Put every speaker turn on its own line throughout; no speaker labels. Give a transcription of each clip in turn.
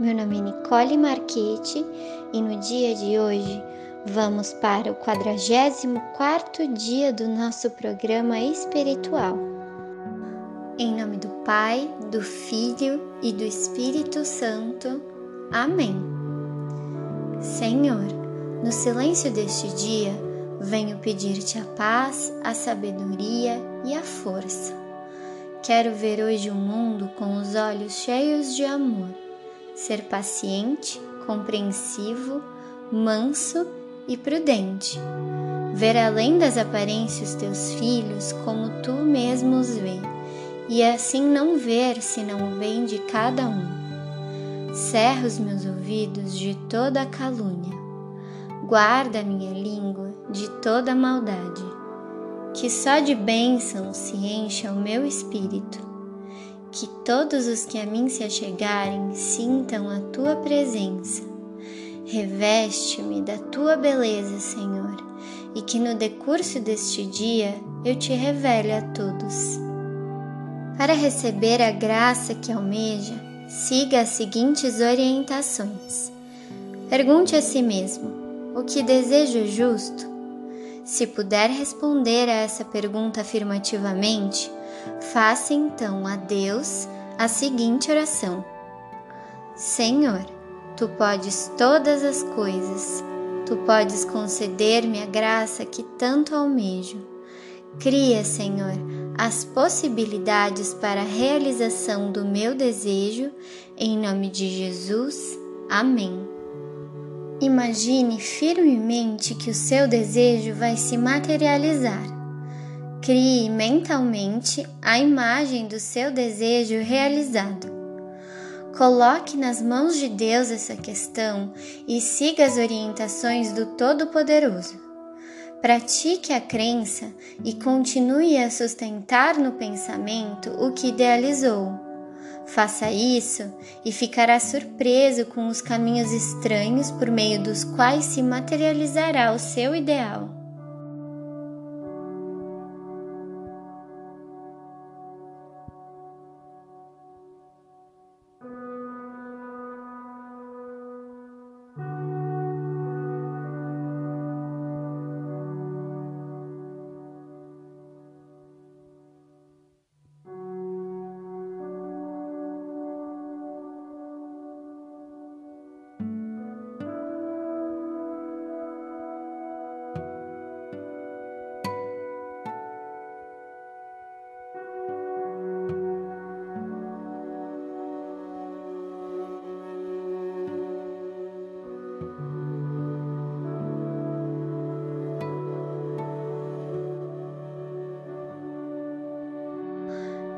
Meu nome é Nicole Marchetti e no dia de hoje vamos para o 44 dia do nosso programa espiritual. Em nome do Pai, do Filho e do Espírito Santo. Amém. Senhor, no silêncio deste dia, venho pedir-te a paz, a sabedoria e a força. Quero ver hoje o mundo com os olhos cheios de amor, ser paciente, compreensivo, manso e prudente. Ver além das aparências teus filhos como tu mesmo os vê, e assim não ver se não vem de cada um. Cerra os meus ouvidos de toda a calúnia guarda minha língua de toda maldade, que só de bênção se encha o meu espírito, que todos os que a mim se achegarem sintam a tua presença. Reveste-me da tua beleza, Senhor, e que no decurso deste dia eu te revele a todos. Para receber a graça que almeja, siga as seguintes orientações. Pergunte a si mesmo: o que desejo justo? Se puder responder a essa pergunta afirmativamente, faça então a Deus a seguinte oração: Senhor, tu podes todas as coisas, tu podes conceder-me a graça que tanto almejo. Cria, Senhor, as possibilidades para a realização do meu desejo, em nome de Jesus. Amém. Imagine firmemente que o seu desejo vai se materializar. Crie mentalmente a imagem do seu desejo realizado. Coloque nas mãos de Deus essa questão e siga as orientações do Todo-Poderoso. Pratique a crença e continue a sustentar no pensamento o que idealizou Faça isso e ficará surpreso com os caminhos estranhos por meio dos quais se materializará o seu ideal.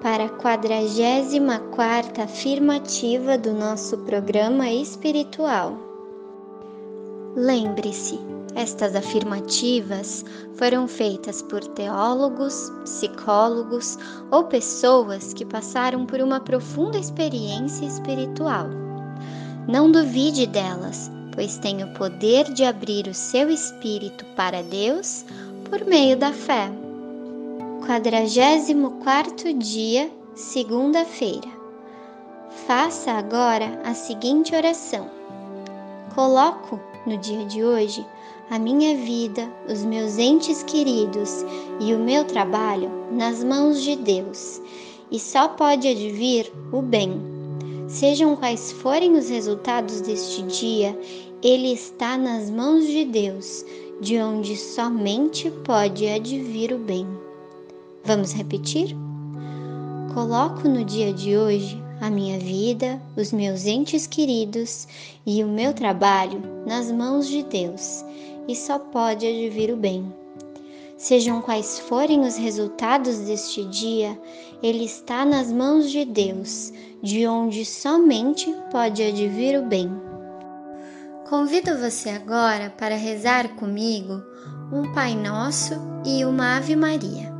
para a 44 afirmativa do nosso programa espiritual. Lembre-se, estas afirmativas foram feitas por teólogos, psicólogos ou pessoas que passaram por uma profunda experiência espiritual. Não duvide delas, pois tem o poder de abrir o seu espírito para Deus por meio da fé. 44 dia, segunda-feira. Faça agora a seguinte oração. Coloco no dia de hoje a minha vida, os meus entes queridos e o meu trabalho nas mãos de Deus, e só pode advir o bem. Sejam quais forem os resultados deste dia, ele está nas mãos de Deus, de onde somente pode advir o bem. Vamos repetir? Coloco no dia de hoje a minha vida, os meus entes queridos e o meu trabalho nas mãos de Deus e só pode advir o bem. Sejam quais forem os resultados deste dia, ele está nas mãos de Deus, de onde somente pode advir o bem. Convido você agora para rezar comigo um Pai Nosso e uma Ave Maria.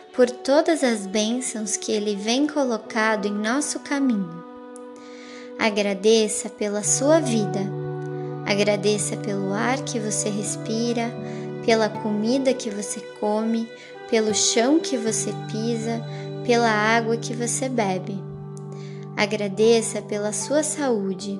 por todas as bênçãos que Ele vem colocado em nosso caminho. Agradeça pela sua vida, agradeça pelo ar que você respira, pela comida que você come, pelo chão que você pisa, pela água que você bebe. Agradeça pela sua saúde